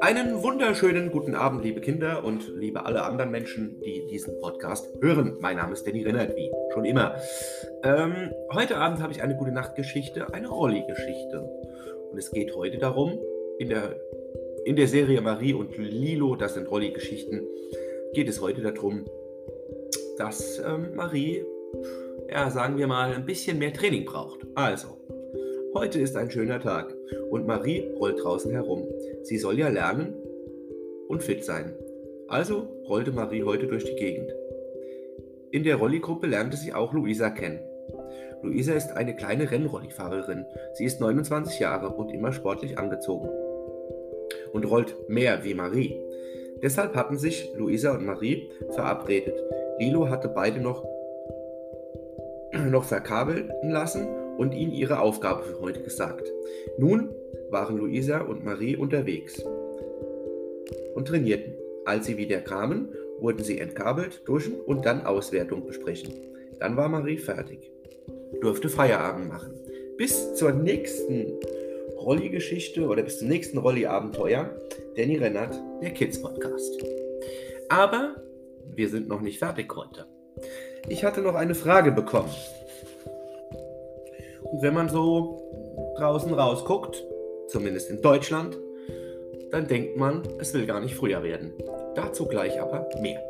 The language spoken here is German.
Einen wunderschönen guten Abend, liebe Kinder und liebe alle anderen Menschen, die diesen Podcast hören. Mein Name ist Danny Rennert, wie schon immer. Ähm, heute Abend habe ich eine gute Nachtgeschichte, eine Rolli-Geschichte. Und es geht heute darum, in der, in der Serie Marie und Lilo, das sind Rolli-Geschichten, geht es heute darum, dass ähm, Marie, ja, sagen wir mal, ein bisschen mehr Training braucht. Also, Heute ist ein schöner Tag und Marie rollt draußen herum. Sie soll ja lernen und fit sein. Also rollte Marie heute durch die Gegend. In der Rolligruppe lernte sie auch Luisa kennen. Luisa ist eine kleine Rennrollifahrerin. Sie ist 29 Jahre und immer sportlich angezogen. Und rollt mehr wie Marie. Deshalb hatten sich Luisa und Marie verabredet. Lilo hatte beide noch, noch verkabeln lassen und ihnen ihre Aufgabe für heute gesagt. Nun waren Luisa und Marie unterwegs und trainierten. Als sie wieder kamen, wurden sie entkabelt, duschen und dann Auswertung besprechen. Dann war Marie fertig, durfte Feierabend machen. Bis zur nächsten Rolli-Geschichte oder bis zum nächsten Rolli-Abenteuer, Danny Rennert, der Kids Podcast. Aber wir sind noch nicht fertig heute. Ich hatte noch eine Frage bekommen. Und wenn man so draußen rausguckt, zumindest in Deutschland, dann denkt man, es will gar nicht früher werden. Dazu gleich aber mehr.